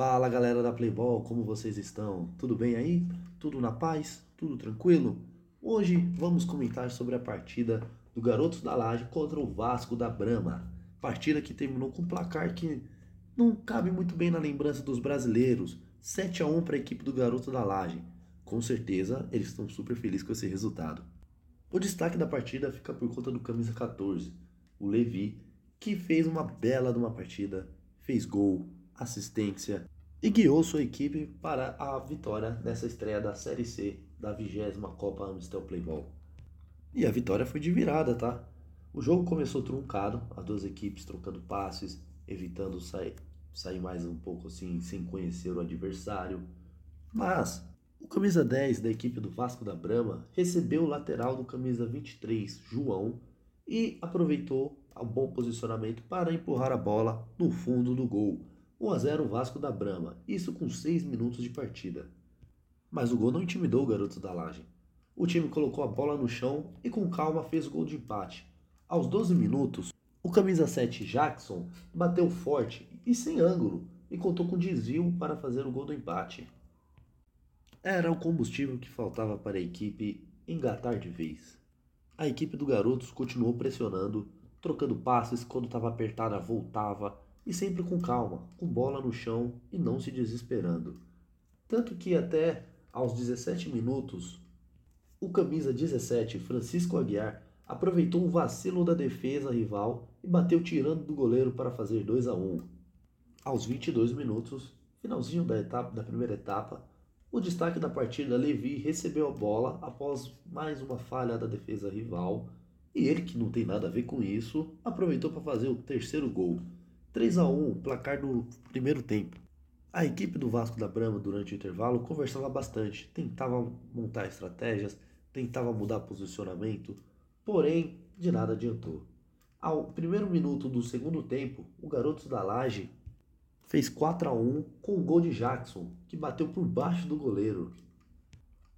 Fala galera da Playball, como vocês estão? Tudo bem aí? Tudo na paz? Tudo tranquilo? Hoje vamos comentar sobre a partida do Garotos da Laje contra o Vasco da Brama. Partida que terminou com um placar que não cabe muito bem na lembrança dos brasileiros. 7 a 1 para a equipe do Garoto da Laje. Com certeza eles estão super felizes com esse resultado. O destaque da partida fica por conta do camisa 14, o Levi, que fez uma bela de uma partida, fez gol, assistência e guiou sua equipe para a vitória nessa estreia da Série C da 20 Copa Amstel Playball. E a vitória foi de virada, tá? O jogo começou truncado, as duas equipes trocando passes, evitando sair, sair mais um pouco assim, sem conhecer o adversário. Mas o camisa 10 da equipe do Vasco da Brama recebeu o lateral do camisa 23, João, e aproveitou o bom posicionamento para empurrar a bola no fundo do gol 1 a 0 Vasco da Brama, isso com 6 minutos de partida. Mas o gol não intimidou o garoto da laje. O time colocou a bola no chão e com calma fez o gol de empate. Aos 12 minutos, o camisa 7 Jackson bateu forte e sem ângulo e contou com desvio para fazer o gol do empate. Era o combustível que faltava para a equipe engatar de vez. A equipe do Garotos continuou pressionando, trocando passes quando estava apertada, voltava e sempre com calma, com bola no chão e não se desesperando. Tanto que até aos 17 minutos, o camisa 17, Francisco Aguiar, aproveitou um vacilo da defesa rival e bateu tirando do goleiro para fazer 2 a 1. Aos 22 minutos, finalzinho da etapa da primeira etapa, o destaque da partida, Levi recebeu a bola após mais uma falha da defesa rival, e ele, que não tem nada a ver com isso, aproveitou para fazer o terceiro gol. 3 a 1 placar do primeiro tempo. A equipe do Vasco da Brama durante o intervalo conversava bastante, tentava montar estratégias, tentava mudar posicionamento, porém de nada adiantou. Ao primeiro minuto do segundo tempo, o garoto da Laje fez 4 a 1 com o gol de Jackson, que bateu por baixo do goleiro.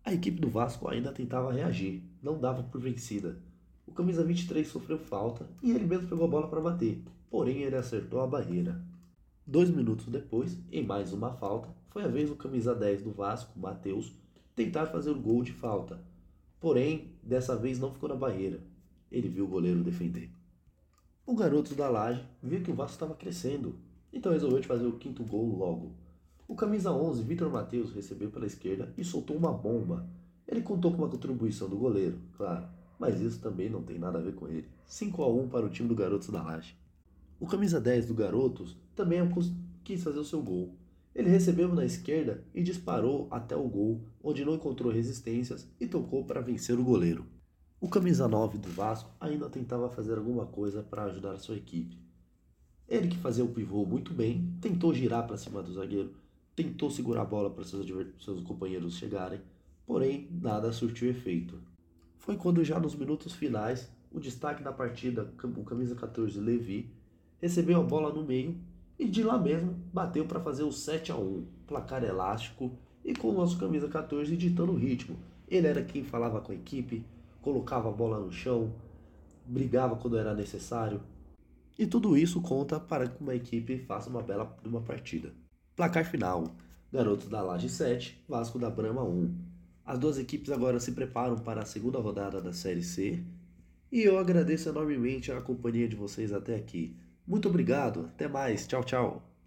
A equipe do Vasco ainda tentava reagir, não dava por vencida. O camisa 23 sofreu falta e ele mesmo pegou a bola para bater, porém ele acertou a barreira. Dois minutos depois, em mais uma falta, foi a vez do camisa 10 do Vasco, Matheus, tentar fazer o gol de falta. Porém, dessa vez não ficou na barreira. Ele viu o goleiro defender. O garoto da laje viu que o Vasco estava crescendo, então resolveu fazer o quinto gol logo. O camisa 11, Vitor Matheus, recebeu pela esquerda e soltou uma bomba. Ele contou com uma contribuição do goleiro, claro, mas isso também não tem nada a ver com ele. 5 a 1 para o time do Garotos da Laje. O camisa 10 do Garotos também quis fazer o seu gol. Ele recebeu na esquerda e disparou até o gol, onde não encontrou resistências e tocou para vencer o goleiro. O camisa 9 do Vasco ainda tentava fazer alguma coisa para ajudar sua equipe. Ele que fazia o pivô muito bem, tentou girar para cima do zagueiro, tentou segurar a bola para seus, seus companheiros chegarem, porém nada surtiu efeito. Foi quando já nos minutos finais, o destaque da partida, o camisa 14 Levi, recebeu a bola no meio e de lá mesmo bateu para fazer o 7 a 1 placar elástico e com o nosso camisa 14 ditando o ritmo. Ele era quem falava com a equipe, colocava a bola no chão, brigava quando era necessário. E tudo isso conta para que uma equipe faça uma bela uma partida. Placar final: Garotos da Laje 7, Vasco da Brama 1. As duas equipes agora se preparam para a segunda rodada da Série C. E eu agradeço enormemente a companhia de vocês até aqui. Muito obrigado, até mais, tchau, tchau.